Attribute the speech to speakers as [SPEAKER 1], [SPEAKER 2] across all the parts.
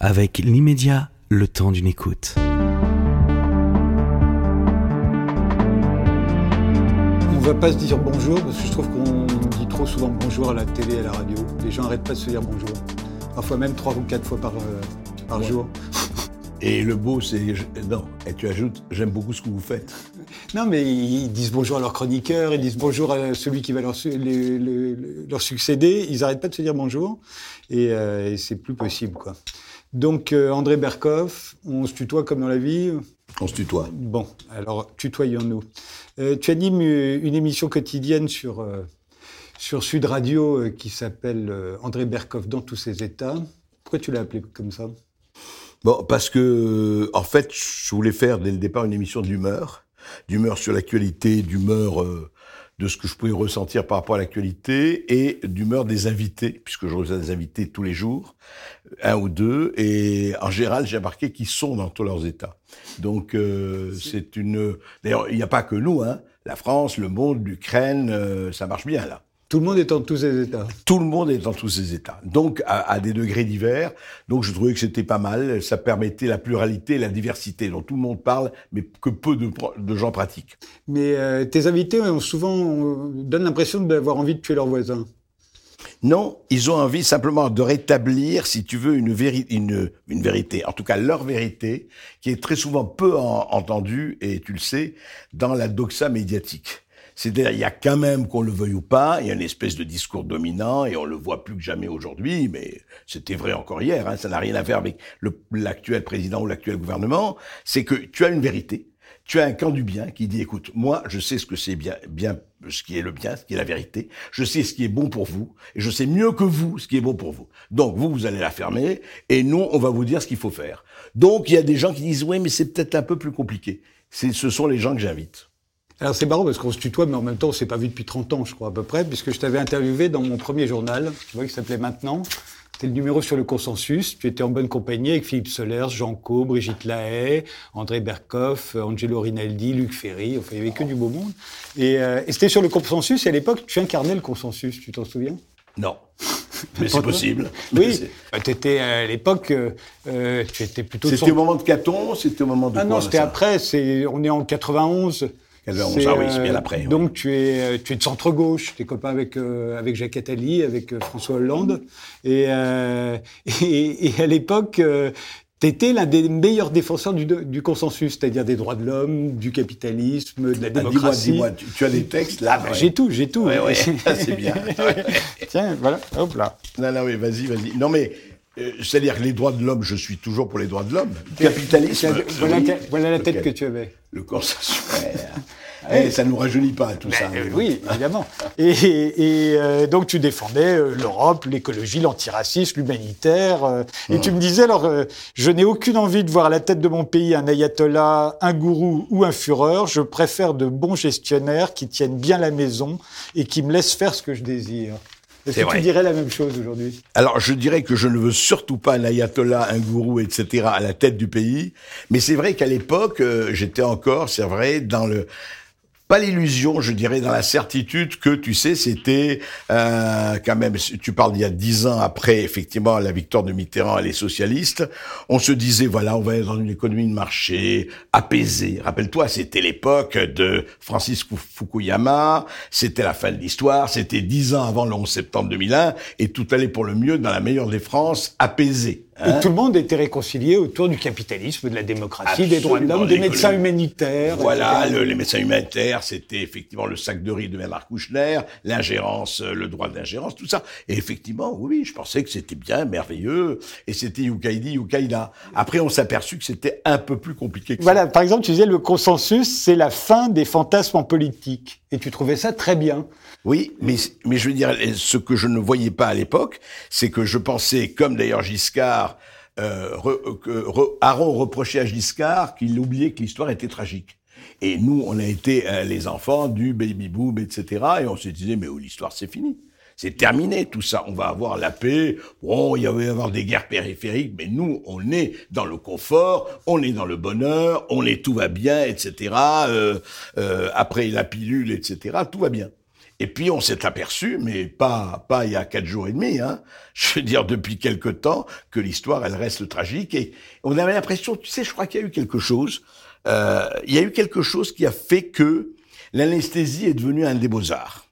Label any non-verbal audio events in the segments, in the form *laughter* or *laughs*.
[SPEAKER 1] avec l'immédiat, le temps d'une écoute.
[SPEAKER 2] On va pas se dire bonjour parce que je trouve qu'on dit trop souvent bonjour à la télé et à la radio. Les gens arrêtent pas de se dire bonjour. Parfois même trois ou quatre fois par, euh, par jour. *laughs*
[SPEAKER 3] Et le beau, c'est. Non, et tu ajoutes, j'aime beaucoup ce que vous faites. *laughs*
[SPEAKER 2] Non, mais ils disent bonjour à leur chroniqueur, ils disent bonjour à celui qui va leur, su- succéder. Ils arrêtent pas de se dire bonjour. Et, euh, et c'est plus possible, quoi. Donc, euh, André Berkoff, on se tutoie comme dans la vie.
[SPEAKER 3] On se tutoie.
[SPEAKER 2] Bon, alors tutoyons-nous. Euh, tu animes une émission quotidienne sur, euh, sur Sud Radio qui s'appelle André Berkoff dans tous ses états. Pourquoi tu l'as appelé comme ça?
[SPEAKER 3] Bon, parce que, en fait, je voulais faire dès le départ une émission d'humeur, d'humeur sur l'actualité, d'humeur de ce que je pouvais ressentir par rapport à l'actualité et d'humeur des invités, puisque je reçois des invités tous les jours, un ou deux, et en général, j'ai remarqué qu'ils sont dans tous leurs états. Donc, euh, c'est une. D'ailleurs, il n'y a pas que nous, hein. La France, le monde, l'Ukraine, euh, ça marche bien là.
[SPEAKER 2] Tout le monde est en tous ses états.
[SPEAKER 3] Tout le monde est dans tous ces états. Donc, à, à des degrés divers. Donc, je trouvais que c'était pas mal. Ça permettait la pluralité et la diversité. dont tout le monde parle, mais que peu de, gens pratiquent.
[SPEAKER 2] Mais euh, tes invités ont souvent donnent l'impression d'avoir envie de tuer leurs voisins.
[SPEAKER 3] Non, ils ont envie simplement de rétablir, si tu veux, une, véri- une, une vérité, en tout cas leur vérité, qui est très souvent peu en- entendue, et tu le sais, dans la doxa médiatique. C'est-à-dire, il y a quand même, qu'on le veuille ou pas, il y a une espèce de discours dominant, et on le voit plus que jamais aujourd'hui, mais c'était vrai encore hier, hein, ça n'a rien à faire avec l'actuel président ou l'actuel gouvernement, c'est que tu as une vérité, tu as un camp du bien qui dit, écoute, moi, je sais ce que c'est bien, bien, ce qui est le bien, ce qui est la vérité. Je sais ce qui est bon pour vous. Et je sais mieux que vous ce qui est bon pour vous. Donc, vous, vous allez la fermer. Et nous, on va vous dire ce qu'il faut faire. Donc, il y a des gens qui disent, oui, mais c'est peut-être un peu plus compliqué. Ce sont les gens que j'invite.
[SPEAKER 2] Alors c'est marrant parce qu'on se tutoie, mais en même temps on s'est pas vu depuis 30 ans, je crois à peu près, puisque je t'avais interviewé dans mon premier journal, tu vois, qui s'appelait Maintenant. C'était le numéro sur le consensus. Tu étais en bonne compagnie avec Philippe Solers, Jean Co, Brigitte Lahaye, André Berkoff, Angelo Rinaldi, Luc Ferry. Enfin, il y avait que du beau monde. Et, euh, et c'était sur le consensus. Et à l'époque, tu incarnais le consensus. Tu t'en souviens?
[SPEAKER 3] Non. *laughs* Mais c'est possible.
[SPEAKER 2] Oui. Bah, t'étais à l'époque, euh, euh, tu étais plutôt.
[SPEAKER 3] C'était
[SPEAKER 2] son-
[SPEAKER 3] au moment de Caton, c'était au moment de
[SPEAKER 2] Ah
[SPEAKER 3] quoi,
[SPEAKER 2] non, c'était après. C'est, on est en 91.
[SPEAKER 3] 91,
[SPEAKER 2] C'est,
[SPEAKER 3] ah oui, c'est
[SPEAKER 2] euh,
[SPEAKER 3] bien après, oui.
[SPEAKER 2] Donc tu es, euh, tu es de centre gauche. Tu es copain avec euh, avec Jacques Attali, avec euh, François Hollande. Et euh, *laughs* et, et à l'époque. tu étais l'un des meilleurs défenseurs du, du consensus, c'est-à-dire des droits de l'homme, du capitalisme, de la
[SPEAKER 3] Ah, dis-moi,
[SPEAKER 2] démocratie.
[SPEAKER 3] dis-moi, tu, tu as des textes là
[SPEAKER 2] Ah,
[SPEAKER 3] ouais.
[SPEAKER 2] J'ai tout, j'ai tout.
[SPEAKER 3] Ouais, *laughs* c'est bien.
[SPEAKER 2] Tiens, voilà, hop là.
[SPEAKER 3] Non, non, mais vas-y, vas-y. Non, mais euh, c'est-à-dire que les droits de l'homme, je suis toujours pour les droits de l'homme. Capitalisme.
[SPEAKER 2] Voilà,
[SPEAKER 3] oui.
[SPEAKER 2] voilà la tête que tu avais.
[SPEAKER 3] Le consensus. *laughs* Eh, ça nous rajeunit pas tout ça.
[SPEAKER 2] Euh, oui, évidemment. Et, et, euh, donc tu défendais euh, l'Europe, l'écologie, l'antiracisme, l'humanitaire. euh, et tu me disais alors, euh, je n'ai aucune envie de voir à la tête de mon pays un ayatollah, un gourou ou un fureur. Je préfère de bons gestionnaires qui tiennent bien la maison et qui me laissent faire ce que je désire. Est-ce que
[SPEAKER 3] vrai.
[SPEAKER 2] tu dirais la même chose aujourd'hui?
[SPEAKER 3] Alors, je dirais que je ne veux surtout pas un ayatollah, un gourou, etc. à la tête du pays. Mais c'est vrai qu'à l'époque, euh, j'étais encore, c'est vrai, dans le pas l'illusion, je dirais, dans la certitude que, tu sais, c'était euh, quand même, tu parles d'il y a dix ans après, effectivement, la victoire de Mitterrand et les socialistes, on se disait, voilà, on va être dans une économie de marché apaisée. Rappelle-toi, c'était l'époque de Francis Fu- Fukuyama, c'était la fin de l'histoire, c'était dix ans avant le 11 septembre 2001, et tout allait pour le mieux dans la meilleure des France, apaisée. Hein.
[SPEAKER 2] tout le monde était réconcilié autour du capitalisme, de la démocratie, des droits de l'homme, des médecins humanitaires.
[SPEAKER 3] Voilà, le- les médecins humanitaires, c'était effectivement le sac de riz de Bernard Kouchner, l'ingérence, euh, le droit d'ingérence, tout ça. Et effectivement, oui, je pensais que c'était bien, merveilleux, et c'était Yukaidi, Yukaïda. Après, on s'est aperçu que c'était un peu plus compliqué que
[SPEAKER 2] Voilà, par exemple, tu disais le consensus, c'est la fin des fantasmes en politique. Et tu trouvais ça très bien.
[SPEAKER 3] ça. Oui, mais, mais je veux dire, ce que je ne voyais pas à l'époque, c'est que je pensais, comme d'ailleurs Giscard, euh, re- que re- Aaron reprochait à Giscard qu'il oubliait que l'histoire était tragique. Et nous, on a été euh, les enfants du baby boom, etc. Et on se disait, mais oh, l'histoire, c'est fini. C'est terminé tout ça. On va avoir la paix. Bon, il va y avoir des guerres périphériques, mais nous, on est dans le confort, on est dans le bonheur, on est tout va bien, etc. Euh, euh, après la pilule, etc. Tout va bien. Et puis on s'est aperçu, mais pas pas il y a quatre jours et demi, hein, *laughs* je veux dire depuis quelque temps, que l'histoire elle reste tragique et on avait l'impression, tu sais, je crois qu'il y a eu quelque chose, euh, il y a eu quelque chose qui a fait que l'anesthésie est devenue un des beaux arts.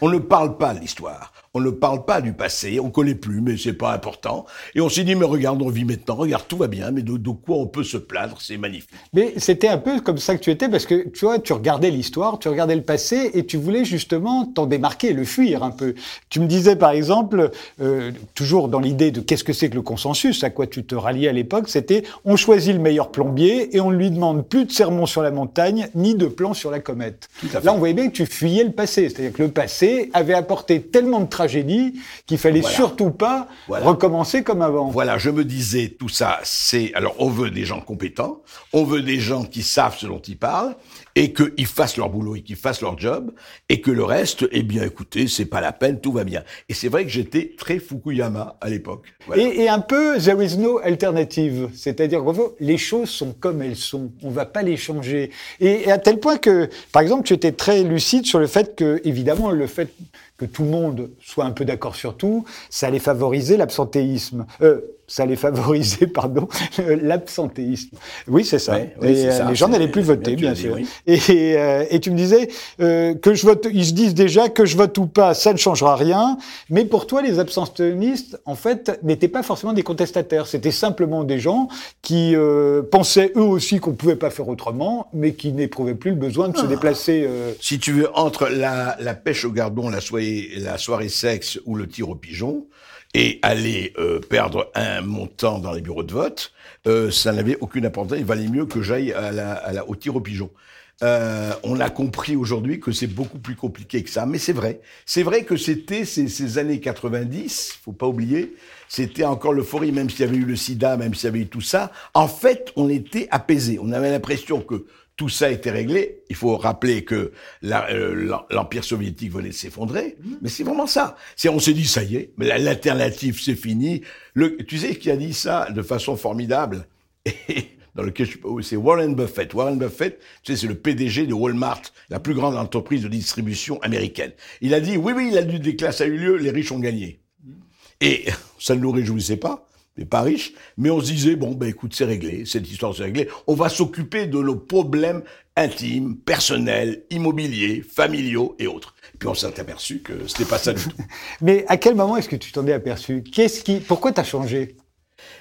[SPEAKER 3] On ne parle pas de l'histoire. On ne parle pas du passé, on connaît plus, mais c'est pas important. Et on s'est dit, mais regarde, on vit maintenant, regarde, tout va bien, mais de, quoi on peut se plaindre, c'est magnifique.
[SPEAKER 2] Mais c'était un peu comme ça que tu étais, parce que tu vois, tu regardais l'histoire, tu regardais le passé, et tu voulais justement t'en démarquer, le fuir un peu. Tu me disais, par exemple, euh, toujours dans l'idée de qu'est-ce que c'est que le consensus, à quoi tu te ralliais à l'époque, c'était on choisit le meilleur plombier et on ne lui demande plus de sermon sur la montagne, ni de plan sur la comète. Là, on voyait bien que tu fuyais le passé, c'est-à-dire que le passé avait apporté tellement de tragédie qu'il fallait surtout pas recommencer comme avant.
[SPEAKER 3] Voilà, je me disais, tout ça, c'est... Alors, on veut des gens compétents, on veut des gens qui savent ce dont ils parlent, et qu'ils fassent leur boulot et qu'ils fassent leur job, et que le reste, eh bien, écoutez, c'est pas la peine, tout va bien. Et c'est vrai que j'étais très Fukuyama à l'époque.
[SPEAKER 2] Et, et, un peu, there is no alternative. C'est-à-dire, les choses sont comme elles sont. On va pas les changer. Et, et à tel point que, par exemple, tu étais très lucide sur le fait que, évidemment, le fait que tout le monde soit un peu d'accord sur tout, ça allait favoriser l'absentéisme. Euh, ça allait favoriser, *laughs* pardon, l'absentéisme. Oui, c'est ça. et euh, les gens n'allaient plus voter, bien, sûr. Et, euh, et, tu me disais euh, que je vote. Ils se disent déjà que je vote ou pas, ça ne changera rien. Mais pour toi, les abstentionnistes, en fait, n'étaient pas forcément des contestataires. C'était simplement des gens qui euh, pensaient eux aussi qu'on pouvait pas faire autrement, mais qui n'éprouvaient plus le besoin de se ah. déplacer.
[SPEAKER 3] Si tu veux, entre la, la pêche au gardon, la la soirée sexe ou le tir au pigeon et aller euh, perdre un montant dans les bureaux de vote, euh, ça n'avait aucune importance. Il valait mieux que j'aille à la, au tir au pigeon. Euh, on a compris aujourd'hui que c'est beaucoup plus compliqué que ça, mais c'est vrai. C'est vrai que c'était ces, ces, années 90, faut pas oublier, c'était encore l'euphorie, même s'il y avait eu le sida, même s'il y avait eu tout ça. En fait, on était apaisé. On avait l'impression que tout ça était réglé. Il faut rappeler que euh, l'Empire soviétique venait de s'effondrer, mmh. mais c'est vraiment ça. C'est on s'est dit ça y est, mais l'alternative c'est fini. Le, tu sais qui a dit ça de façon formidable? *laughs* Dans lequel c'est Warren Buffett. Warren Buffett, tu sais, c'est le PDG de Walmart, la plus grande entreprise de distribution américaine. Il a dit oui, oui, la lutte des classes a eu lieu, les riches ont gagné. Mmh. Et *laughs* ça ne nous réjouissait pas pas riches, mais on se disait, bon, ben écoute, c'est réglé, cette histoire c'est réglé, on va s'occuper de nos problèmes intimes, personnels, immobiliers, familiaux et autres. Et puis on s'est aperçu que c'était pas ça du tout. *laughs*
[SPEAKER 2] mais à quel moment est-ce que tu t'en es aperçu? Qu'est-ce qui, pourquoi t'as changé?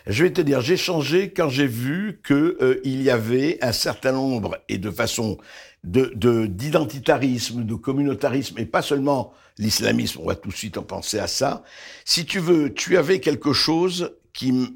[SPEAKER 3] Je vais te dire, j'ai changé quand j'ai vu que euh, il y avait un certain nombre et de façon de d'identitarisme, de, communautarisme et pas seulement l'islamisme. On va tout de suite en penser à ça. Si tu veux, tu avais quelque chose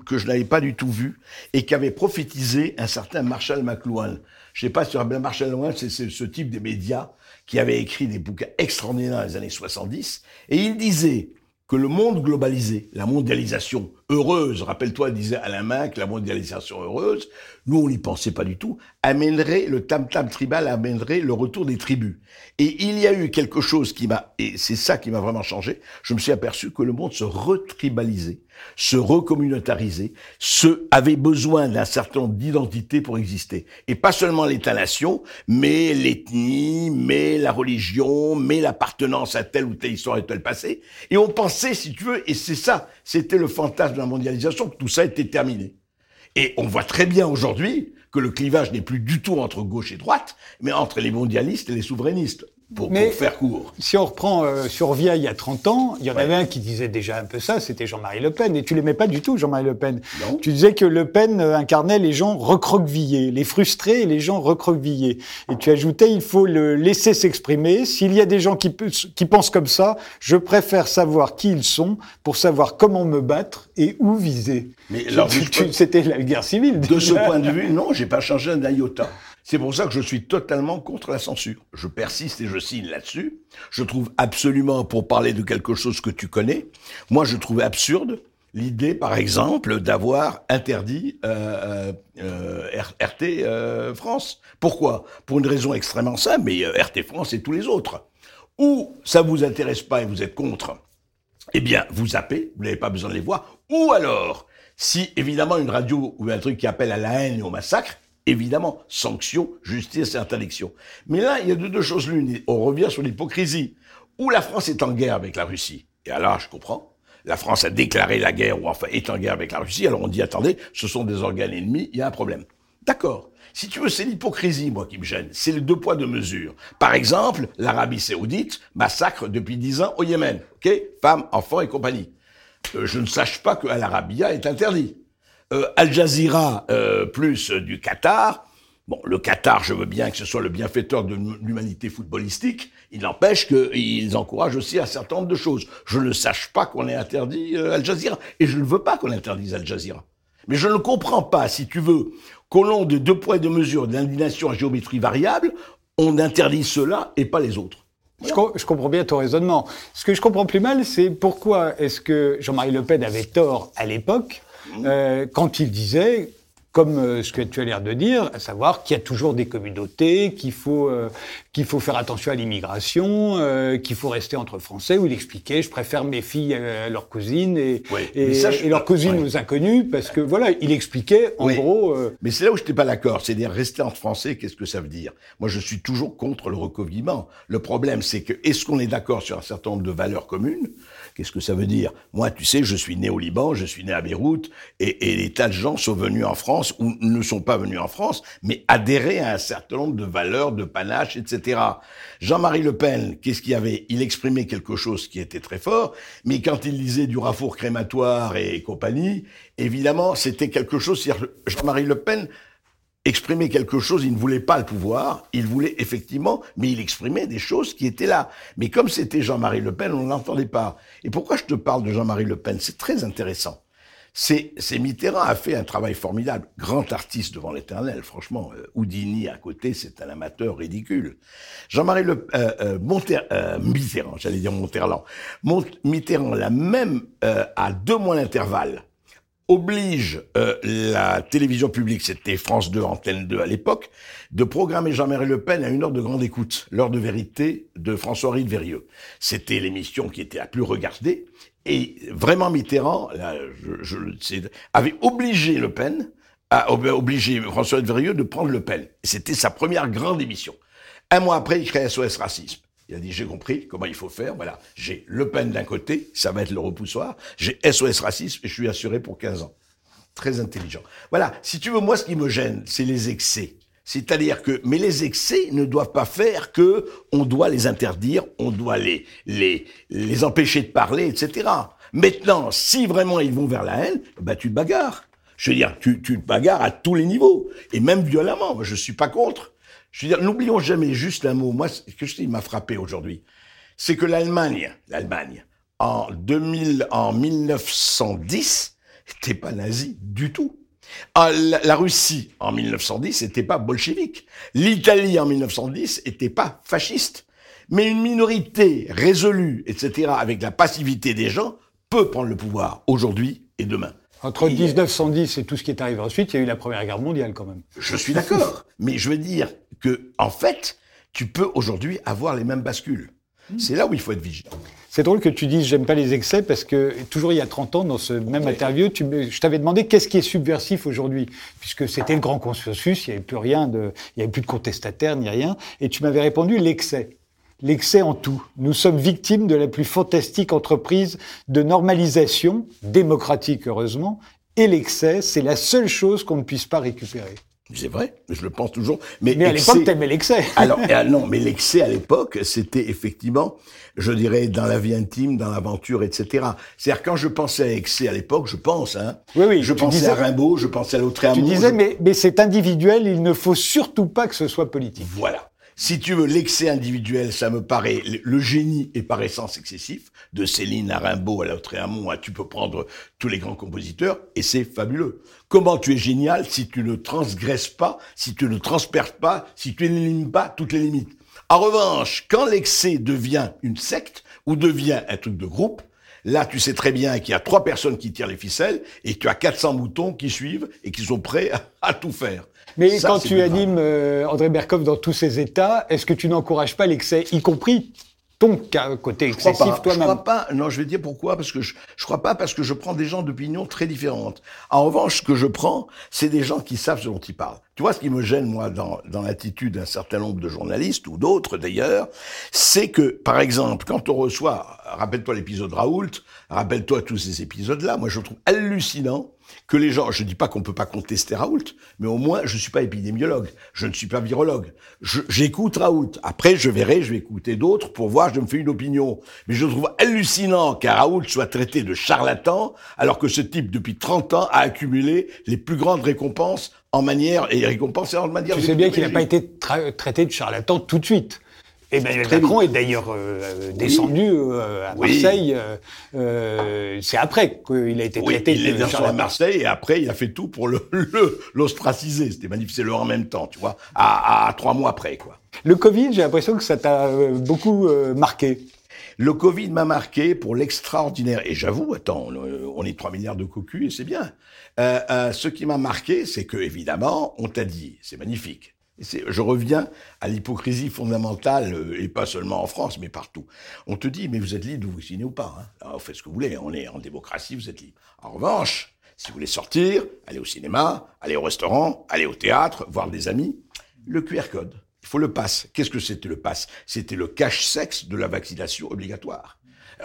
[SPEAKER 3] que je n'avais pas du tout vu et qui avait prophétisé un certain Marshall McLuhan. Je sais pas si Marshall McLuhan, c'est ce type des médias qui avait écrit des bouquins extraordinaires dans les années 70 et il disait que le monde globalisé, la mondialisation heureuse, rappelle-toi, disait Alain Mac, la mondialisation heureuse, nous on n'y pensait pas du tout, amènerait, le tam-tam tribal amènerait le retour des tribus. Et il y a eu quelque chose qui m'a, et c'est ça qui m'a vraiment changé, je me suis aperçu que le monde se retribalisait, se recommunautarisait, se, avait besoin d'un certain nombre d'identités pour exister. Et pas seulement l'État-nation, mais l'ethnie, mais la religion, mais l'appartenance à telle ou telle histoire et tel passé. Et on pensait, si tu veux, et c'est ça, c'était le fantasme de la mondialisation, que tout ça était terminé. Et on voit très bien aujourd'hui que le clivage n'est plus du tout entre gauche et droite, mais entre les mondialistes et les souverainistes. Pour, faire court.
[SPEAKER 2] Si on reprend euh, sur Via il y a 30 ans, il y en avait un qui disait déjà un peu ça, c'était Jean-Marie Le Pen. Et tu l'aimais pas du tout, Jean-Marie Le Pen. Non. Tu disais que Le Pen euh, incarnait les gens recroquevillés, les frustrés et les gens recroquevillés. Et tu ajoutais, il faut le laisser s'exprimer. S'il y a des gens qui, qui pensent comme ça, je préfère savoir qui ils sont pour savoir comment me battre et où viser. Mais c'était la guerre civile.
[SPEAKER 3] De ce point de vue, non, j'ai pas changé un iota. C'est pour ça que je suis totalement contre la censure. Je persiste et je signe là-dessus. Je trouve absolument, pour parler de quelque chose que tu connais, moi je trouve absurde l'idée, par exemple, d'avoir interdit euh, euh, RT euh, France. Pourquoi? Pour une raison extrêmement simple, mais RT France et tous les autres. Ou ça vous intéresse pas et vous êtes contre, eh bien, vous zappez, vous n'avez pas besoin de les voir. Ou alors, si évidemment une radio ou un truc qui appelle à la haine et au massacre, évidemment, sanction, justice et interdiction. Mais là, il y a deux, choses l'une. On revient sur l'hypocrisie. ou la France est en guerre avec la Russie. Et alors, je comprends. La France a déclaré la guerre ou enfin est en guerre avec la Russie. Alors on dit attendez, ce sont des organes ennemis, il y a un problème. D'accord. Si tu veux, c'est l'hypocrisie, moi, qui me gêne. C'est le deux poids, deux mesures. Par exemple, l'Arabie saoudite massacre depuis dix ans au Yémen. OK? Femmes, enfants et compagnie. Euh, je ne sache pas que Al Arabiya est interdit. Euh, Al Jazeera, euh, plus du Qatar. Bon, le Qatar, je veux bien que ce soit le bienfaiteur de l'humanité footballistique. Il n'empêche qu'ils encouragent aussi un certain nombre de choses. Je ne sache pas qu'on ait interdit Al Jazeera. Et je ne veux pas qu'on interdise Al Jazeera. Mais je ne comprends pas, si tu veux, qu'au long de deux poids et deux mesures d'indignation à géométrie variable, on interdit cela et pas les autres.
[SPEAKER 2] Je, comprends bien ton raisonnement. Ce que je comprends plus mal, c'est pourquoi est-ce que Jean-Marie Le Pen avait tort à l'époque mmh. euh, quand il disait comme euh, ce que tu as l'air de dire, à savoir qu'il y a toujours des communautés, qu'il faut euh, qu'il faut faire attention à l'immigration, euh, qu'il faut rester entre Français. Où il expliquait, je préfère mes filles à leurs cousines et, et, leurs cousines aux inconnus, parce que voilà, il expliquait en gros.
[SPEAKER 3] Mais c'est là où je n'étais pas d'accord, c'est-à-dire rester entre Français, qu'est-ce que ça veut dire? Moi, je suis toujours contre le recouvrement. Le problème, c'est que est-ce qu'on est, d'accord sur un certain nombre de valeurs communes? Qu'est-ce que ça veut dire? Moi, tu sais, je suis né au Liban, je suis né à Beyrouth, et, et des tas de gens sont venus en France ou ne sont pas venus en France, mais adhérer à un certain nombre de valeurs, de panaches, etc. Jean-Marie Le Pen, qu'est-ce qu'il y avait? Il exprimait quelque chose qui était très fort, mais quand il disait du rafour crématoire et compagnie, évidemment, c'était quelque chose. Jean-Marie Le Pen exprimait quelque chose, il ne voulait pas le pouvoir, il voulait effectivement, mais il exprimait des choses qui étaient là. Mais comme c'était Jean-Marie Le Pen, on l'entendait pas. Et pourquoi je te parle de Jean-Marie Le Pen? C'est très intéressant. C'est, Mitterrand a fait un travail formidable, grand artiste devant l'éternel, franchement. Euh, Houdini à côté, c'est un amateur ridicule. Jean-Marie Le euh, euh, euh Mitterrand, j'allais dire Monterland, Mitterrand, la même à deux mois d'intervalle, oblige euh, la télévision publique, c'était France 2, Antenne 2 à l'époque, de programmer Jean-Marie Le Pen à une heure de grande écoute, l'heure de vérité de François-Henri de Verieux. C'était l'émission qui était la plus regardée, et vraiment Mitterrand là, je, avait obligé Le Pen, à obliger François-Henri de Verieux de prendre Le Pen. C'était sa première grande émission. Un mois après, il crée SOS Racisme. Il a dit, j'ai compris comment il faut faire. Voilà, j'ai Le Pen d'un côté, ça va être le repoussoir. J'ai SOS Racisme et je suis assuré pour 15 ans. Très intelligent. Voilà, si tu veux, moi, ce qui me gêne, c'est les excès. C'est-à-dire que, mais les excès ne doivent pas faire que on doit les interdire, on doit les, les, les empêcher de parler, etc. Maintenant, si vraiment ils vont vers la haine, bah, tu te bagarres. Je veux dire, tu, tu te bagarres à tous les niveaux. Et même violemment. Moi, je suis pas contre. N'oublions jamais juste un mot. Moi, ce que je dis m'a frappé aujourd'hui. C'est que l'Allemagne, l'Allemagne, en 2000, en 1910, n'était pas nazie du tout. Ah, la, Russie, en 1910, n'était pas bolchevique. L'Italie, en 1910, n'était pas fasciste. Mais une minorité résolue, etc., avec la passivité des gens, peut prendre le pouvoir aujourd'hui et demain.
[SPEAKER 2] Entre 1910 et tout ce qui est arrivé ensuite, il y a eu la Première Guerre mondiale quand même.
[SPEAKER 3] Je suis d'accord. *laughs* mais je veux dire que, en fait, tu peux aujourd'hui avoir les mêmes bascules. C'est là où il faut être vigilant.
[SPEAKER 2] C'est drôle que tu dises j'aime pas les excès parce que toujours il y a 30 ans dans ce même interview, tu je t'avais demandé qu'est-ce qui est subversif aujourd'hui puisque c'était le grand consensus, il n'y avait plus rien de il y avait plus de contestataires ni rien et tu m'avais répondu l'excès l'excès en tout. Nous sommes victimes de la plus fantastique entreprise de normalisation, démocratique heureusement, et l'excès, c'est la seule chose qu'on ne puisse pas récupérer.
[SPEAKER 3] C'est vrai, je le pense toujours. Mais,
[SPEAKER 2] mais à l'époque, t'aimais l'excès. *laughs*
[SPEAKER 3] Alors, ah non, mais l'excès à l'époque, c'était effectivement, je dirais, dans la vie intime, dans l'aventure, etc. C'est-à-dire, quand je pensais à excès à l'époque, je pense, hein.
[SPEAKER 2] Oui, oui.
[SPEAKER 3] Je pensais à Rimbaud, je pensais à l'autre
[SPEAKER 2] Tu disais, mais, mais c'est individuel, il ne faut surtout pas que ce soit politique.
[SPEAKER 3] Voilà. Si tu veux, l'excès individuel, ça me paraît, le génie est par essence excessif. De Céline à Rimbaud à Lautréamont, tu peux prendre tous les grands compositeurs, et c'est fabuleux. Comment tu es génial si tu ne transgresses pas, si tu ne transperces pas, si tu n'élimines pas toutes les limites. En revanche, quand l'excès devient une secte, ou devient un truc de groupe, Là, tu sais très bien qu'il y a trois personnes qui tirent les ficelles et tu as 400 moutons qui suivent et qui sont prêts à tout faire.
[SPEAKER 2] Mais quand tu animes euh, André Berkoff dans tous ces états, est-ce que tu n'encourages pas l'excès, y compris ton côté excessif toi-même.
[SPEAKER 3] Je crois pas. Non, je vais dire pourquoi. Parce que je, je crois pas parce que je prends des gens d'opinion très différentes. En revanche, ce que je prends, c'est des gens qui savent ce dont ils parlent. Tu vois, ce qui me gêne, moi, dans, dans l'attitude d'un certain nombre de journalistes, ou d'autres d'ailleurs, c'est que, par exemple, quand on reçoit, rappelle-toi l'épisode Raoult, rappelle-toi tous ces épisodes-là, moi je trouve hallucinant que les gens, je dis pas qu'on peut pas contester Raoult, mais au moins je suis pas épidémiologue, je ne suis pas virologue. J'écoute Raoult. Après, je verrai, je vais écouter d'autres pour voir, je me fais une opinion. Mais je trouve hallucinant qu'un Raoult soit traité de charlatan, alors que ce type, depuis 30 ans, a accumulé les plus grandes récompenses en manière, et récompenses en manière...
[SPEAKER 2] Tu sais bien qu'il n'a pas été traité de charlatan tout de suite. Emmanuel Macron est d'ailleurs euh, descendu euh, à Marseille. Euh, c'est après qu'il a été traité.
[SPEAKER 3] Il est descendu à Marseille et après il a fait tout pour *laughs* le l'ostraciser. C'était magnifique, c'est le en même temps, tu vois, à, à, trois mois après, quoi.
[SPEAKER 2] Le Covid, j'ai l'impression que ça t'a beaucoup marqué.
[SPEAKER 3] Le Covid m'a marqué pour l'extraordinaire. Et j'avoue, attends, on est 3 milliards de cocus et c'est bien. Euh, ce qui m'a marqué, c'est que évidemment, on t'a dit, c'est magnifique je reviens à l'hypocrisie fondamentale, euh, et pas seulement en France, mais partout. On te dit, mais vous êtes libre de vous vacciner ou pas. Hein. Faites ce que vous voulez, on est en démocratie, vous êtes libre. En revanche, si vous voulez sortir, aller au cinéma, aller au restaurant, aller au théâtre, voir des amis, le QR code, il faut le pass. Qu'est-ce que c'était le pass? C'était le cache-sexe de la vaccination obligatoire.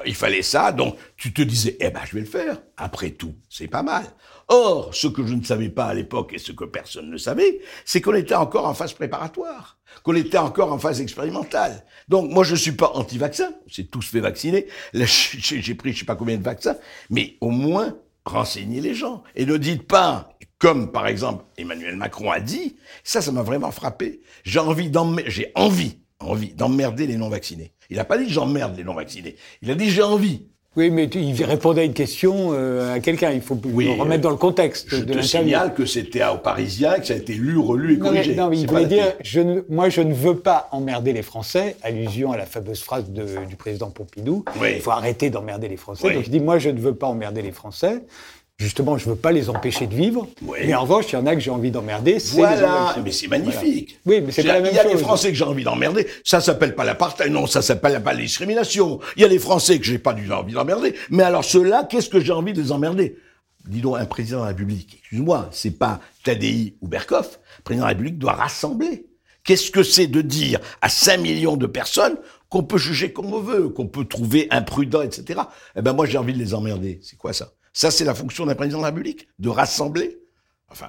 [SPEAKER 3] Il fallait ça, donc tu te disais, eh ben je vais le faire. Après tout, c'est pas mal. Or, ce que je ne savais pas à l'époque et ce que personne ne savait, c'est qu'on était encore en phase préparatoire, qu'on était encore en phase expérimentale. Donc, moi, je suis pas anti-vaccin, on s'est tous fait vacciner, *laughs* j'ai pris je sais pas combien de vaccins, mais au moins, renseignez les gens. Et ne dites pas, comme par exemple Emmanuel Macron a dit, ça, ça m'a vraiment frappé. J'ai envie d'emmerder, j'ai envie, envie d'emmerder les non-vaccinés. Il n'a pas dit j'emmerde les non-vaccinés. Il a dit j'ai envie.
[SPEAKER 2] Oui, mais il répondait à une question euh, à quelqu'un. Il faut remettre dans le contexte
[SPEAKER 3] je te signale que c'était aux Parisiens, que ça a été lu, relu et corrigé.
[SPEAKER 2] non, mais il voulait dire, je ne, moi, je ne veux pas emmerder les Français. Allusion à la fameuse phrase de, du président Pompidou. Il faut arrêter d'emmerder les Français. Donc il dit, moi, je ne veux pas emmerder les Français. Justement, je veux pas les empêcher de vivre. Mais en revanche, il y en a que j'ai envie d'emmerder.
[SPEAKER 3] Voilà, mais c'est magnifique.
[SPEAKER 2] Oui, mais c'est pas la même chose.
[SPEAKER 3] Il y a des Français que j'ai envie d'emmerder. Ça s'appelle pas l'apartheid. Non, ça s'appelle pas la discrimination. Il y a des Français que j'ai pas du envie d'emmerder. Mais alors ceux-là, qu'est-ce que j'ai envie de les emmerder? Dis donc, un président de la République, excuse-moi, c'est pas Tadei ou Berkoff. Le président de la République doit rassembler. Qu'est-ce que c'est de dire à 5 millions de personnes qu'on peut juger comme on veut, qu'on peut trouver imprudent, etc. Eh ben moi j'ai envie de les emmerder. C'est quoi ça? Ça, c'est la fonction d'un président de la République, de rassembler. Enfin,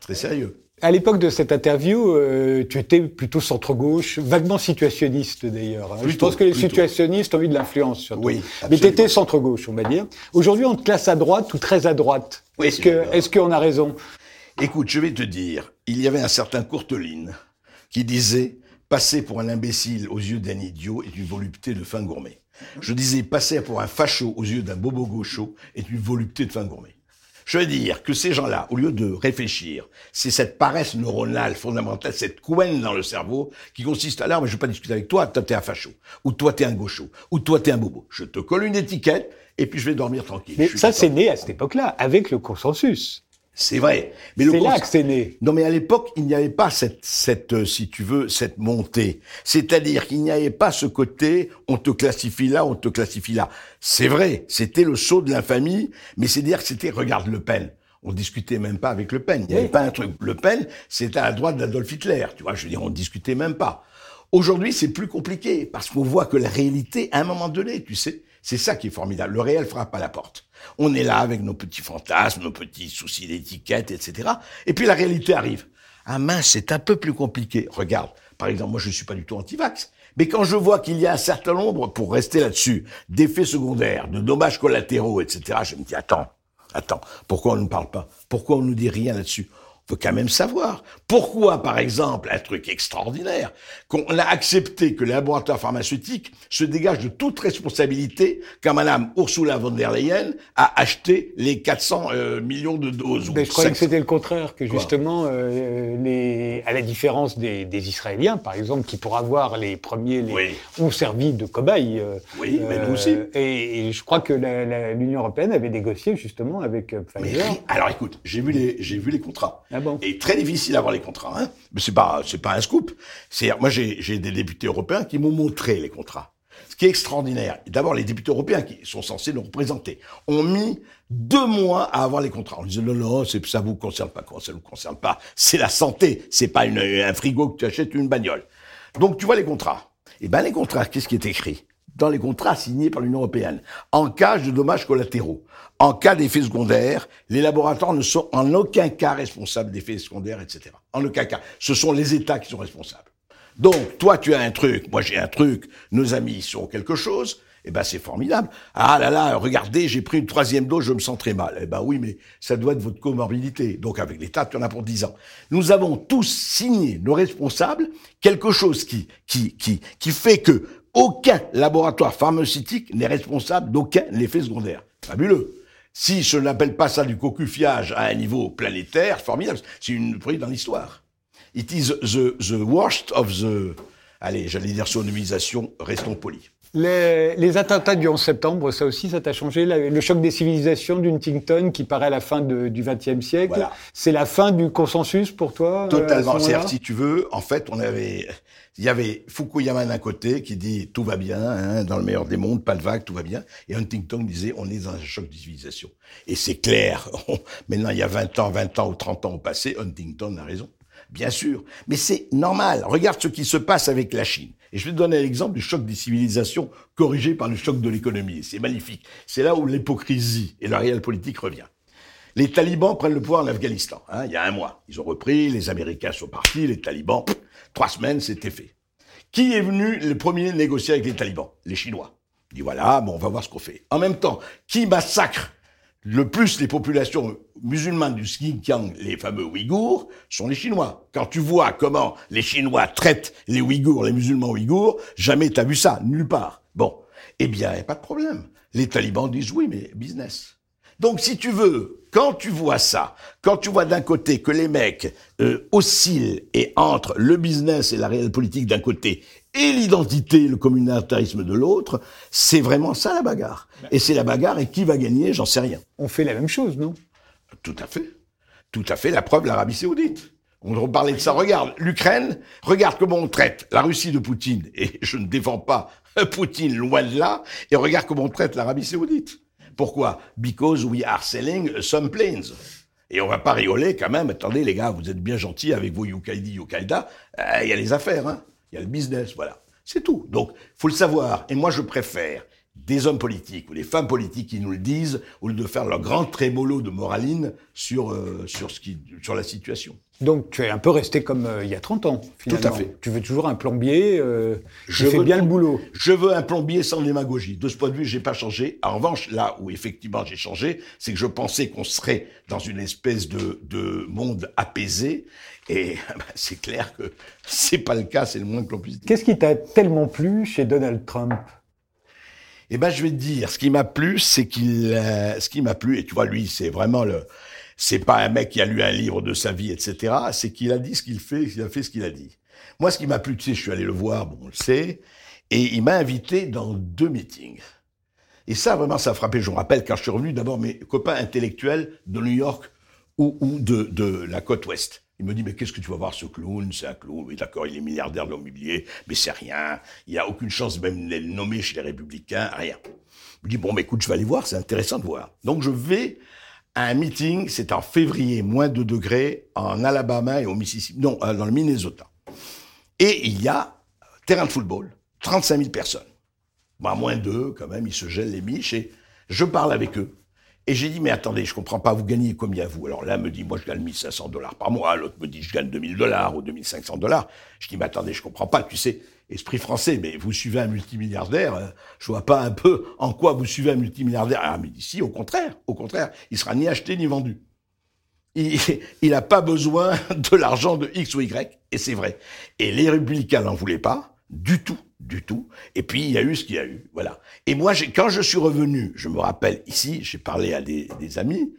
[SPEAKER 3] très sérieux.
[SPEAKER 2] À l'époque de cette interview, euh, tu étais plutôt centre-gauche, vaguement situationniste d'ailleurs. Hein. Je pense que les situationnistes ont eu de l'influence sur toi. Oui, Mais tu étais centre-gauche, on va dire. Aujourd'hui, on te classe à droite ou très à droite? Oui, est-ce qu'on a raison?
[SPEAKER 3] Écoute, je vais te dire, il y avait un certain Courteline qui disait passer pour un imbécile aux yeux d'un idiot est une volupté de fin gourmet. Je disais passer pour un facho aux yeux d'un bobo gaucho est une volupté de fin gourmet. Je veux dire que ces gens-là, au lieu de réfléchir, c'est cette paresse neuronale fondamentale, cette couenne dans le cerveau, qui consiste à là, mais je veux pas discuter avec toi, toi t'es un facho, ou toi t'es un gaucho, ou toi t'es un bobo. Je te colle une étiquette, et puis je vais dormir tranquille.
[SPEAKER 2] Mais ça, c'est né à cette époque-là, avec le consensus.
[SPEAKER 3] C'est vrai.
[SPEAKER 2] Mais c'est là que c'est né.
[SPEAKER 3] Non, mais à l'époque, il n'y avait pas cette, cette, euh, si tu veux, cette montée. C'est-à-dire qu'il n'y avait pas ce côté, on te classifie là, on te classifie là. C'est vrai, c'était le saut de l'infamie, mais c'est dire que c'était, regarde Le Pen. On discutait même pas avec Le Pen. Il n'y avait pas un truc. Le Pen, c'était à la droite d'Adolf Hitler. Tu vois, je veux dire, on discutait même pas. Aujourd'hui, c'est plus compliqué parce qu'on voit que la réalité, à un moment donné, tu sais, c'est ça qui est formidable. Le réel frappe à la porte. On est là avec nos petits fantasmes, nos petits soucis d'étiquette, etc. Et puis la réalité arrive. Ah mince, c'est un peu plus compliqué. Regarde, par exemple, moi je ne suis pas du tout anti-vax. Mais quand je vois qu'il y a un certain nombre, pour rester là-dessus, d'effets secondaires, de dommages collatéraux, etc., je me dis, attends, attends, pourquoi on ne parle pas? Pourquoi on ne nous dit rien là-dessus? Faut quand même savoir pourquoi, par exemple, un truc extraordinaire, qu'on a accepté que les laboratoires pharmaceutiques se dégagent de toute responsabilité quand Madame Ursula von der Leyen a acheté les 400 euh, millions de doses.
[SPEAKER 2] Mais je croyais que c'était le contraire, que justement, euh, les, à la différence des, des, Israéliens, par exemple, qui pour avoir les premiers les, ont servi de cobayes. Euh,
[SPEAKER 3] oui, mais nous aussi.
[SPEAKER 2] Et, je crois que l'Union européenne avait négocié justement avec Pfizer.
[SPEAKER 3] Mais, alors écoute, j'ai vu les j'ai vu les contrats. Ah Et très difficile d'avoir les contrats. Hein. Mais c'est pas, c'est pas un scoop. C'est, moi, j'ai, j'ai des députés européens qui m'ont montré les contrats. ce qui est extraordinaire, d'abord les députés européens qui sont censés nous représenter, ont mis deux mois à avoir les contrats. On disait non, non, ça vous concerne pas. Ça vous concerne pas C'est la santé, c'est pas une, un frigo que tu achètes une bagnole. Donc tu vois les contrats. Eh ben les contrats, qu'est-ce qui est écrit? Dans les contrats signés par l'Union européenne En cas de dommages collatéraux, en cas d'effets secondaires, les laboratoires ne sont en aucun cas responsables d'effets secondaires, etc. En aucun cas. Ce sont les États qui sont responsables. Donc, toi, tu as un truc, moi j'ai un truc, nos amis sont quelque chose, eh ben c'est formidable. Ah là là, regardez, j'ai pris une troisième dose, je me sens très mal. Eh ben oui, mais ça doit être votre comorbidité. Donc avec l'État, tu en as pour dix ans. Nous avons tous signé, nos responsables, quelque chose qui, qui, qui, qui fait que aucun laboratoire pharmaceutique n'est responsable d'aucun effet secondaire. Fabuleux. Si je n'appelle pas ça du cocufiage à un niveau planétaire, formidable. C'est une preuve dans l'histoire. It is the, the worst of the... Allez, j'allais dire sonomisation, restons polis.
[SPEAKER 2] Les, attentats du 11 septembre, ça aussi, ça t'a changé Le choc des civilisations d'Huntington, qui paraît à la fin du XXe siècle, c'est la fin du consensus pour toi
[SPEAKER 3] euh, Totalement. cest si tu veux, en fait, on avait... Il y avait Fukuyama d'un côté qui dit tout va bien, hein, dans le meilleur des mondes, pas de vague, tout va bien. Et Huntington disait on est dans un choc de civilisation. Et c'est clair. *laughs* Maintenant, il y a 20 ans, 20 ans ou 30 ans au passé, Huntington a raison. Bien sûr. Mais c'est normal. Regarde ce qui se passe avec la Chine. Et je vais te donner l'exemple du choc des civilisations corrigé par le choc de l'économie. C'est magnifique. C'est là où l'hypocrisie et la réelle politique revient. Les talibans prennent le pouvoir en Afghanistan, hein, il y a un mois. Ils ont repris, les Américains sont partis, les talibans, trois semaines, c'était fait. Qui est venu le premier négocier avec les talibans? Les Chinois. Il dit voilà, bon, on va voir ce qu'on fait. En même temps, qui massacre le plus les populations musulmanes du Xinjiang, les fameux Ouïghours, sont les Chinois. Quand tu vois comment les Chinois traitent les Ouïghours, les musulmans Ouïghours, jamais t'as vu ça, nulle part. Bon, eh bien, a pas de problème. Les talibans disent oui, mais business. Donc, si tu veux, quand tu vois ça, quand tu vois d'un côté que les mecs euh, oscillent et entre le business et la réelle politique d'un côté et l'identité, le communautarisme de l'autre, c'est vraiment ça la bagarre. Et c'est la bagarre, et qui va gagner, j'en sais rien.
[SPEAKER 2] On fait la même chose, non?
[SPEAKER 3] Tout à fait. Tout à fait, la preuve, l'Arabie saoudite. On reparlait de ça. Regarde, l'Ukraine, regarde comment on traite la Russie de Poutine, et je ne défends pas *laughs* Poutine loin de là, et regarde comment on traite l'Arabie saoudite. Pourquoi? Because we are selling some planes. Et on va pas rigoler quand même. Attendez les gars, vous êtes bien gentils avec vos Yukaidi, Yukaida. Euh, il y a les affaires, hein il y a le business, voilà. C'est tout. Donc, faut le savoir. Et moi, je préfère des hommes politiques ou des femmes politiques qui nous le disent, au lieu de faire leur grand trémolo de moraline sur, euh, sur, ce qui, sur la situation.
[SPEAKER 2] Donc tu es un peu resté comme euh, il y a 30 ans, finalement.
[SPEAKER 3] Tout à fait.
[SPEAKER 2] Tu veux toujours un plombier euh, je fais bien le boulot.
[SPEAKER 3] Je veux un plombier sans démagogie. De ce point de vue, j'ai pas changé. En revanche, là où effectivement j'ai changé, c'est que je pensais qu'on serait dans une espèce de, de monde apaisé. Et *laughs* bah, c'est clair que c'est pas le cas, c'est le moins que l'on puisse dire.
[SPEAKER 2] Qu'est-ce qui t'a tellement plu chez Donald Trump?
[SPEAKER 3] Eh ben, je vais te dire, ce qui m'a plu, c'est qu'il, euh, ce qui m'a plu, et tu vois, lui, c'est vraiment le, c'est pas un mec qui a lu un livre de sa vie, etc. C'est qu'il a dit ce qu'il fait, il a fait ce qu'il a dit. Moi, ce qui m'a plu, tu sais, je suis allé le voir, bon, on le sait, et il m'a invité dans deux meetings. Et ça, vraiment, ça a frappé. Je me rappelle quand je suis revenu, d'abord, mes copains intellectuels de New York ou, ou de, de la côte ouest. Il me dit, mais qu'est-ce que tu vas voir ce clown? C'est un clown, oui d'accord, il est milliardaire de l'immobilier, mais c'est rien. Il n'y a aucune chance même de le nommer chez les républicains, rien. Je me dis, bon, mais écoute, je vais aller voir, c'est intéressant de voir. Donc je vais à un meeting, c'est en février, moins 2 degrés, en Alabama et au Mississippi, non, euh, dans le Minnesota. Et il y a terrain de football, 35 000 personnes. Bah, moins 2, quand même, ils se gèlent les miches et je parle avec eux. Et j'ai dit, mais attendez, je comprends pas, vous gagnez combien vous? Alors là, me dit, moi je gagne 1500 dollars par mois, l'autre me dit, je gagne 2000 dollars ou 2500 dollars. Je dis, mais attendez, je comprends pas, tu sais, esprit français, mais vous suivez un multimilliardaire, euh, je vois pas un peu en quoi vous suivez un multimilliardaire. Ah, mais ici, au contraire, au contraire, il sera ni acheté ni vendu. Il n'a pas besoin de l'argent de X ou Y, et c'est vrai. Et les républicains n'en voulaient pas, du tout du tout. Et puis, il y a eu ce qu'il y a eu. Voilà. Et moi, quand je suis revenu, je me rappelle ici, j'ai parlé à des, amis,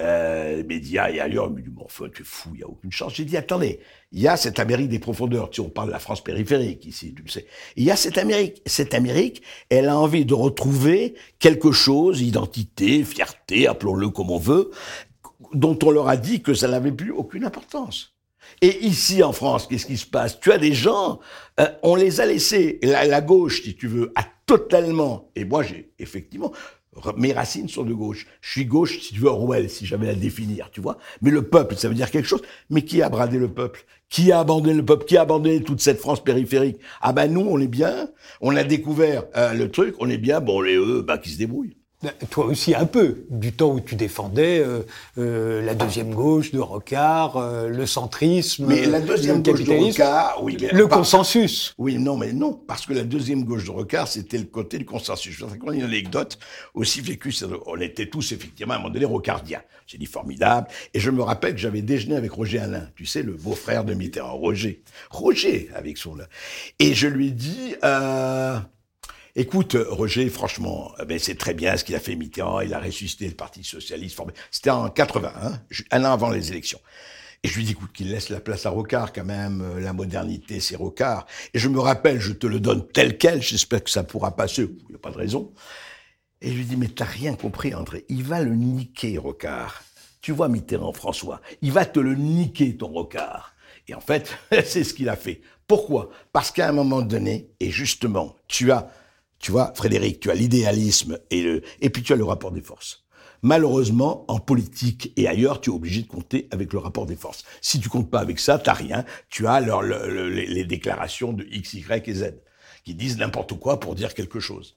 [SPEAKER 3] euh, médias et ailleurs, ils me disent, bon, enfin, tu es fou, il n'y a aucune chance. J'ai dit, attendez, il y a cette Amérique des profondeurs. Tu sais, on parle de la France périphérique ici, tu le sais. Il y a cette Amérique. Cette Amérique, elle a envie de retrouver quelque chose, identité, fierté, appelons-le comme on veut, dont on leur a dit que ça n'avait plus aucune importance. Et ici en France, qu'est-ce qui se passe? Tu as des gens, euh, on les a laissés, la, la, gauche, si tu veux, a totalement. Et moi, j'ai effectivement, mes racines sont de gauche. Je suis gauche, si tu veux, Orwell, si j'avais à définir, tu vois. Mais le peuple, ça veut dire quelque chose. Mais qui a bradé le peuple? Qui a abandonné le peuple? Qui a abandonné toute cette France périphérique? Ah ben nous, on est bien. On a découvert euh, le truc. On est bien. Bon, les eux, bah, qui se débrouillent.
[SPEAKER 2] Ben, toi aussi un peu, du temps où tu défendais euh, euh, la deuxième gauche de Rocard, euh, le centrisme,
[SPEAKER 3] mais la deuxième
[SPEAKER 2] le
[SPEAKER 3] gauche de
[SPEAKER 2] capitalisme,
[SPEAKER 3] Rocard, oui, mais
[SPEAKER 2] le
[SPEAKER 3] pas-
[SPEAKER 2] consensus.
[SPEAKER 3] Oui, non, mais non, parce que la deuxième gauche de Rocard, c'était le côté du consensus. Je raconter une anecdote aussi vécue. On était tous, effectivement, à un moment donné, rocardiens. J'ai dit formidable. Et je me rappelle que j'avais déjeuné avec Roger Alain, tu sais, le beau-frère de Mitterrand, Roger. Roger, avec son... Et je lui dit... Euh, Écoute, Roger, franchement, eh ben, c'est très bien ce qu'il a fait Mitterrand. Il a ressuscité le Parti Socialiste. formé- C'était en 80, hein, un an avant les élections. Et je lui dis, écoute, qu'il laisse la place à Rocard, quand même. euh, La modernité, c'est Rocard. Et je me rappelle, je te le donne tel quel. J'espère que ça pourra passer. Il n'y a pas de raison. Et je lui dis, mais t'as rien compris, André. Il va le niquer, Rocard. Tu vois Mitterrand, François. Il va te le niquer, ton Rocard. Et en fait, *laughs* c'est ce qu'il a fait. Pourquoi? Parce qu'à un moment donné, et justement, tu as, tu vois, Frédéric, tu as l'idéalisme et le, et puis tu as le rapport des forces. Malheureusement, en politique et ailleurs, tu es obligé de compter avec le rapport des forces. Si tu comptes pas avec ça, t'as rien. Tu as leur- le- le- les, déclarations de X, Y et Z qui disent n'importe quoi pour dire quelque chose.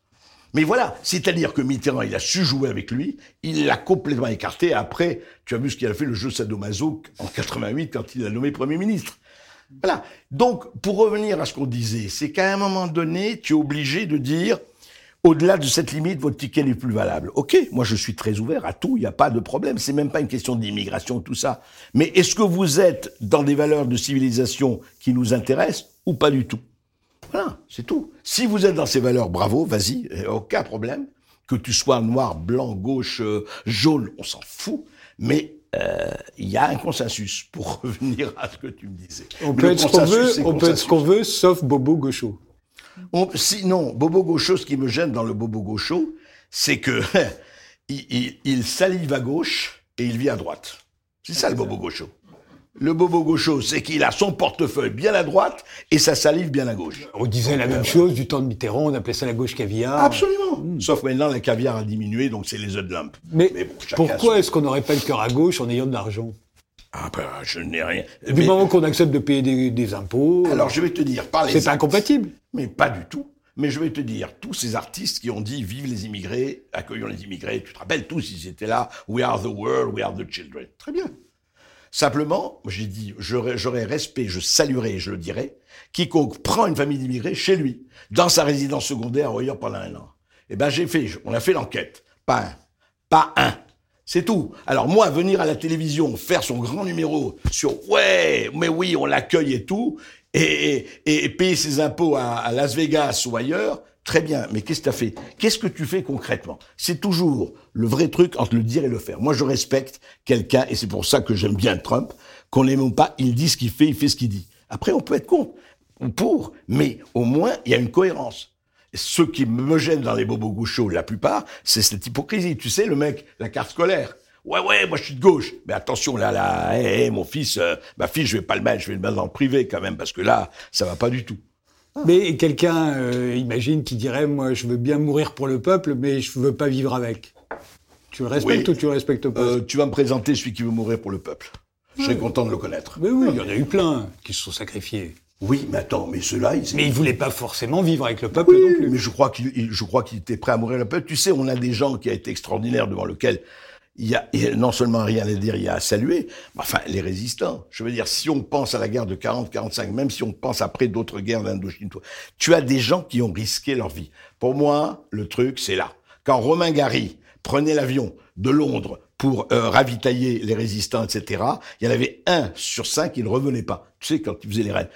[SPEAKER 3] Mais voilà, c'est-à-dire que Mitterrand, il a su jouer avec lui, il l'a complètement écarté. Après, tu as vu ce qu'il a fait le jeu sadomaso en 88 quand il l'a nommé Premier ministre. Voilà. Donc, pour revenir à ce qu'on disait, c'est qu'à un moment donné, tu es obligé de dire, au-delà de cette limite, votre ticket n'est plus valable. Ok, moi je suis très ouvert à tout, il n'y a pas de problème. C'est même pas une question d'immigration, tout ça. Mais est-ce que vous êtes dans des valeurs de civilisation qui nous intéressent ou pas du tout? Voilà, c'est tout. Si vous êtes dans ces valeurs, bravo, vas-y, aucun problème. Que tu sois noir, blanc, gauche, euh, jaune, on s'en fout. Mais euh, il y a un consensus pour *laughs* revenir à ce que tu me disais.
[SPEAKER 2] On peut
[SPEAKER 3] Le
[SPEAKER 2] être ce qu'on veut,
[SPEAKER 3] c'est
[SPEAKER 2] on peut être ce qu'on
[SPEAKER 3] consensus.
[SPEAKER 2] veut, sauf Bobo Gaucho.
[SPEAKER 3] On- sinon, Bobo Gaucho, ce qui me gêne dans le Bobo Gaucho, c'est que *laughs* il, il- il salive à gauche et il vit à droite. C'est ça le Bobo Gaucho. Le Bobo Gaucho, c'est qu'il a son portefeuille bien à droite et sa salive bien à gauche.
[SPEAKER 2] On disait la même chose du temps de Mitterrand, on appelait ça la gauche caviar.
[SPEAKER 3] Absolument. Sauf maintenant, la caviar a diminué, donc c'est les œufs de lampe.
[SPEAKER 2] Mais,
[SPEAKER 3] Mais bon, chacun
[SPEAKER 2] pourquoi
[SPEAKER 3] son-
[SPEAKER 2] est-ce qu'on n'aurait pas le cœur à gauche en ayant de l'argent?
[SPEAKER 3] Ah ben, je n'ai rien.
[SPEAKER 2] Du
[SPEAKER 3] Mais-
[SPEAKER 2] moment qu'on accepte de payer des, des impôts,
[SPEAKER 3] alors, je vais te dire, par les
[SPEAKER 2] c'est incompatible.
[SPEAKER 3] Mais pas du tout. Mais je vais te dire, tous ces artistes qui ont dit vive les immigrés, accueillons les immigrés, tu te rappelles tous, ils étaient là, we are the world, we are the children. Très bien. Simplement, j'ai dit, j'aurais respect, je saluerai, je le dirai, quiconque prend une famille d'immigrés chez lui, dans sa résidence secondaire ou ailleurs pendant un an. Eh ben, j'ai fait, on a fait l'enquête. Pas un. Pas un. C'est tout. Alors moi, venir à la télévision, faire son grand numéro sur ouais, mais oui, on l'accueille et tout, et, et, et payer ses impôts à Las Vegas ou ailleurs, très bien. Mais qu'est-ce que tu as fait? Qu'est-ce que tu fais concrètement? C'est toujours le vrai truc entre le dire et le faire. Moi, je respecte quelqu'un, et c'est pour ça que j'aime bien Trump, qu'on l'aime ou pas, il dit ce qu'il fait, il fait ce qu'il dit. Après, on peut être contre ou pour, mais au moins, il y a une cohérence. Ce qui me gêne dans les bobos gauchos, la plupart, c'est cette hypocrisie. Tu sais, le mec, la carte scolaire. Ouais, ouais, moi je suis de gauche. Mais attention, là, là, hé, mon fils, euh, ma fille, je vais pas le mettre, je vais le mettre le privé quand même, parce que là, ça va pas du tout.
[SPEAKER 2] Mais quelqu'un, euh, imagine, qui dirait Moi, je veux bien mourir pour le peuple, mais je veux pas vivre avec. Tu le respectes
[SPEAKER 3] Oui.
[SPEAKER 2] ou tu le respectes pas?
[SPEAKER 3] Euh, tu vas me présenter celui qui veut mourir pour le peuple. Je serais content de le connaître.
[SPEAKER 2] Mais oui, il y en a eu plein qui se sont sacrifiés.
[SPEAKER 3] Oui, mais attends, mais ceux-là, ils...
[SPEAKER 2] Mais ils voulaient pas forcément vivre avec le peuple non plus.
[SPEAKER 3] Mais je crois qu'il, il- je crois qu'il était prêt à mourir le peuple. Tu sais, on a des gens qui a été extraordinaires devant lequel il y a, non seulement rien à dire, il y a à saluer. mais Enfin, les résistants. Je veux dire, si on pense à la guerre de 40-45, même si on pense après d'autres guerres d'Indochine, tu as des gens qui ont risqué leur vie. Pour moi, le truc, c'est là. Quand Romain Gary prenait l'avion de Londres pour euh, ravitailler les résistants, etc., il y en avait un sur cinq qui ne revenait pas. Tu sais, quand il faisait les raids.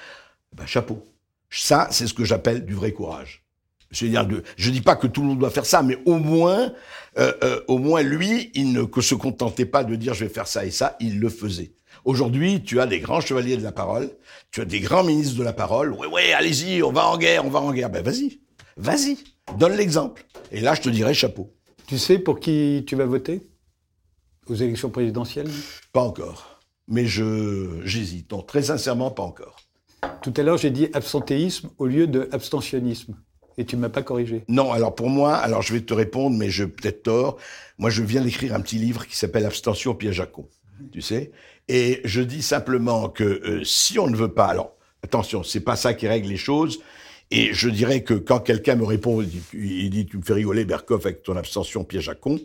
[SPEAKER 3] Ben, chapeau. Ça, c'est ce que j'appelle du vrai courage. Je veux dire, de, je dis pas que tout le monde doit faire ça, mais au moins, euh, euh, au moins lui, il ne que se contentait pas de dire je vais faire ça et ça, il le faisait. Aujourd'hui, tu as des grands chevaliers de la parole, tu as des grands ministres de la parole. Ouais, ouais, allez-y, on va en guerre, on va en guerre. Ben vas-y, vas-y, donne l'exemple. Et là, je te dirais chapeau.
[SPEAKER 2] Tu sais pour qui tu vas voter? Aux élections présidentielles?
[SPEAKER 3] Pas encore, mais je j'hésite. Non, très sincèrement, pas encore.
[SPEAKER 2] Tout à l'heure, j'ai dit absentéisme au lieu de abstentionnisme. Et tu m'as pas corrigé.
[SPEAKER 3] Non, alors pour moi, alors je vais te répondre, mais je peut-être tort. Moi, je viens d'écrire un petit livre qui s'appelle Abstention piège à con. Tu sais Et je dis simplement que euh, si on ne veut pas, alors attention, c'est pas ça qui règle les choses. Et je dirais que quand quelqu'un me répond, il dit, il dit, tu me fais rigoler, Berkoff, avec ton abstention piège à con.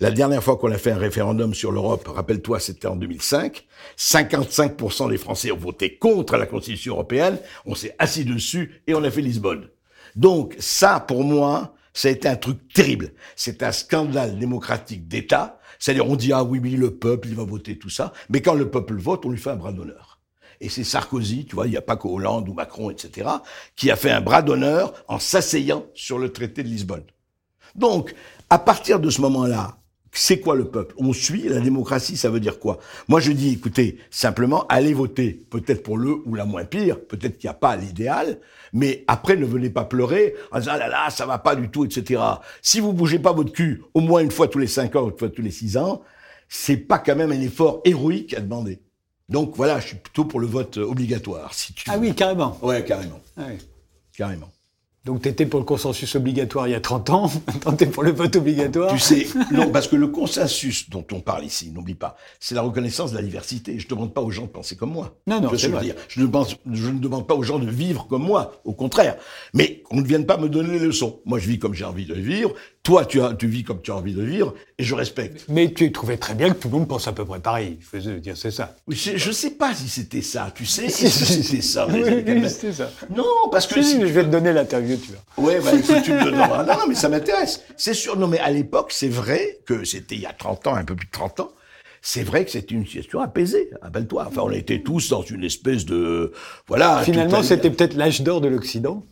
[SPEAKER 3] La dernière fois qu'on a fait un référendum sur l'Europe, rappelle-toi, c'était en 2005. 55% des Français ont voté contre la Constitution européenne. On s'est assis dessus et on a fait Lisbonne. Donc ça, pour moi, ça a été un truc terrible. C'est un scandale démocratique d'État. C'est-à-dire, on dit, ah oui, oui, le peuple, il va voter tout ça. Mais quand le peuple vote, on lui fait un bras d'honneur et c'est Sarkozy, tu vois, il n'y a pas qu'Hollande ou Macron, etc., qui a fait un bras d'honneur en s'asseyant sur le traité de Lisbonne. Donc, à partir de ce moment-là, c'est quoi le peuple? On suit la démocratie, ça veut dire quoi? Moi, je dis, écoutez, simplement, allez voter, peut-être pour le ou la moins pire, peut-être qu'il n'y a pas l'idéal, mais après, ne venez pas pleurer en disant, ah là là, ça va pas du tout, etc. Si vous bougez pas votre cul au moins une fois tous les cinq ans, une fois tous les six ans, c'est pas quand même un effort héroïque à demander. Donc voilà, je suis plutôt pour le vote obligatoire, si tu
[SPEAKER 2] Ah oui, carrément.
[SPEAKER 3] Ouais, carrément.
[SPEAKER 2] Ah oui.
[SPEAKER 3] Carrément.
[SPEAKER 2] Donc tu étais pour le consensus obligatoire il y a 30 ans, *laughs* maintenant tu es pour le vote obligatoire
[SPEAKER 3] Tu sais, non, parce que le consensus dont on parle ici, n'oublie pas, c'est la reconnaissance de la diversité. Je ne demande pas aux gens de penser comme moi.
[SPEAKER 2] Non, non, c'est vrai.
[SPEAKER 3] dire? Je ne, demande, je ne demande pas aux gens de vivre comme moi, au contraire. Mais qu'on ne vienne pas me donner les leçons. Moi, je vis comme j'ai envie de vivre. Toi, tu, as, tu vis comme tu as envie de vivre, et je respecte.
[SPEAKER 2] Mais tu trouvais très bien que tout le monde pense à peu près pareil. Je veux dire, c'est ça.
[SPEAKER 3] Oui, Je, je sais pas si c'était ça, tu sais. *laughs* Que c'était ça dans les
[SPEAKER 2] Oui,
[SPEAKER 3] années
[SPEAKER 2] oui,
[SPEAKER 3] 80?
[SPEAKER 2] c'était ça.
[SPEAKER 3] Non, parce que
[SPEAKER 2] Si,
[SPEAKER 3] si
[SPEAKER 2] je vais te donner l'interview, tu vois.
[SPEAKER 3] Ouais, bah, écoute, tu me Non, non, mais ça m'intéresse. C'est sûr. Non, mais à l'époque, c'est vrai que c'était il y a 30 ans, un peu plus de 30 ans. C'est vrai que c'était une situation apaisée. Rappelle-toi. Enfin, on était tous dans une espèce de, voilà.
[SPEAKER 2] Finalement, c'était peut-être l'âge d'or de l'Occident.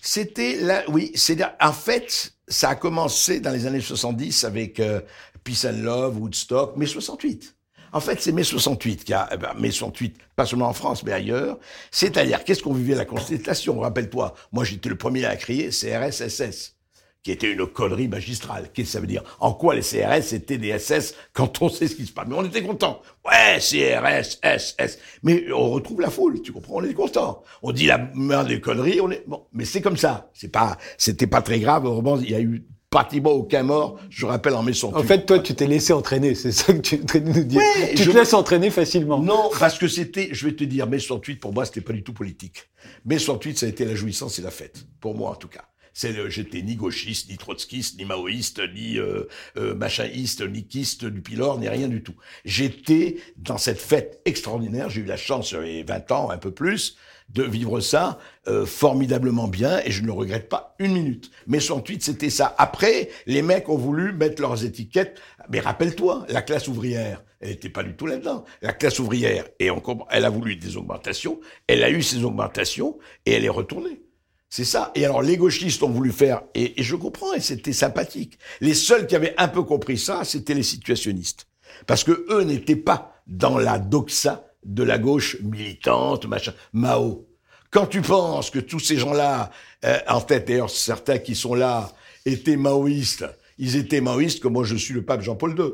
[SPEAKER 3] C'était là, oui. C'est en fait, ça a commencé dans les années 70 avec euh, Peace and Love, Woodstock, mai 68. En fait, c'est mai 68 qui a, eh ben, mai 68, pas seulement en France, mais ailleurs. C'est-à-dire, qu'est-ce qu'on vivait la contestation Rappelle-toi, moi j'étais le premier à crier CRS-SS, qui était une connerie magistrale. Qu'est-ce que ça veut dire? En quoi les CRS étaient des SS quand on sait ce qui se passe? Mais on était content. Ouais, CRS, SS. Mais on retrouve la foule, tu comprends? On est content. On dit la merde des conneries, on est bon. Mais c'est comme ça. C'est pas, c'était pas très grave. Heureusement, il y a eu pratiquement aucun mort. Je rappelle en mai 68.
[SPEAKER 2] En fait, toi, tu t'es laissé entraîner. C'est ça que tu es en train de nous dire.
[SPEAKER 3] Ouais,
[SPEAKER 2] tu
[SPEAKER 3] je-
[SPEAKER 2] te laisses entraîner facilement.
[SPEAKER 3] Non, parce que c'était, je vais te dire, mai 68, pour moi, c'était pas du tout politique. Mai 68, ça a été la jouissance et la fête. Pour moi, en tout cas. C'est j'étais ni gauchiste, ni trotskiste, ni maoïste, ni euh, euh, machaïste, ni kiste du Pilor, ni rien du tout. J'étais dans cette fête extraordinaire. J'ai eu la chance, j'avais 20 ans, un peu plus, de vivre ça euh, formidablement bien et je ne le regrette pas une minute. Mai 68, c'était ça. Après, les mecs ont voulu mettre leurs étiquettes. Mais rappelle-toi, la classe ouvrière, elle n'était pas du tout là-dedans. La classe ouvrière, et on comprend- elle a voulu des augmentations, elle a eu ces augmentations et elle est retournée. C'est ça. Et alors, les gauchistes ont voulu faire, et, et je comprends, et c'était sympathique. Les seuls qui avaient un peu compris ça, c'était les situationnistes. Parce que eux n'étaient pas dans la doxa de la gauche militante, machin. Mao. Quand tu penses que tous ces gens-là, euh, en tête, d'ailleurs, certains qui sont là, étaient maoïstes, ils étaient maoïstes comme moi je suis le pape Jean-Paul II.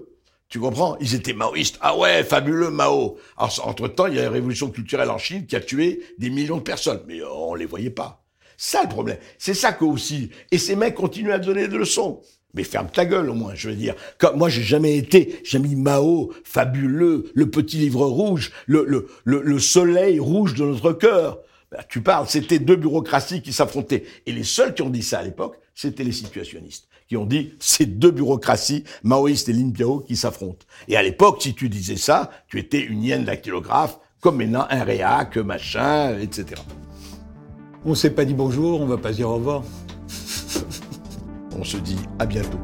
[SPEAKER 3] Tu comprends? Ils étaient maoïstes. Ah ouais, fabuleux Mao. Entre-temps, il y a la révolution culturelle en Chine qui a tué des millions de personnes. Mais euh, on les voyait pas. Ça le problème. C'est ça que aussi. Et ces mecs continuent à donner des leçons. Mais ferme ta gueule au moins, je veux dire. Comme moi, j'ai jamais été, j'ai mis Mao, fabuleux, le petit livre rouge, le, le, le, le soleil rouge de notre cœur. Ben, tu parles, c'était deux bureaucraties qui s'affrontaient. Et les seuls qui ont dit ça à l'époque, c'était les situationnistes. Qui ont dit, c'est deux bureaucraties, maoïstes et Lin Piao, qui s'affrontent. Et à l'époque, si tu disais ça, tu étais une hyène dactylographe, comme maintenant un réac, machin, etc.
[SPEAKER 2] On s'est pas dit bonjour, on va pas se dire au revoir. *laughs*
[SPEAKER 3] On se dit à bientôt.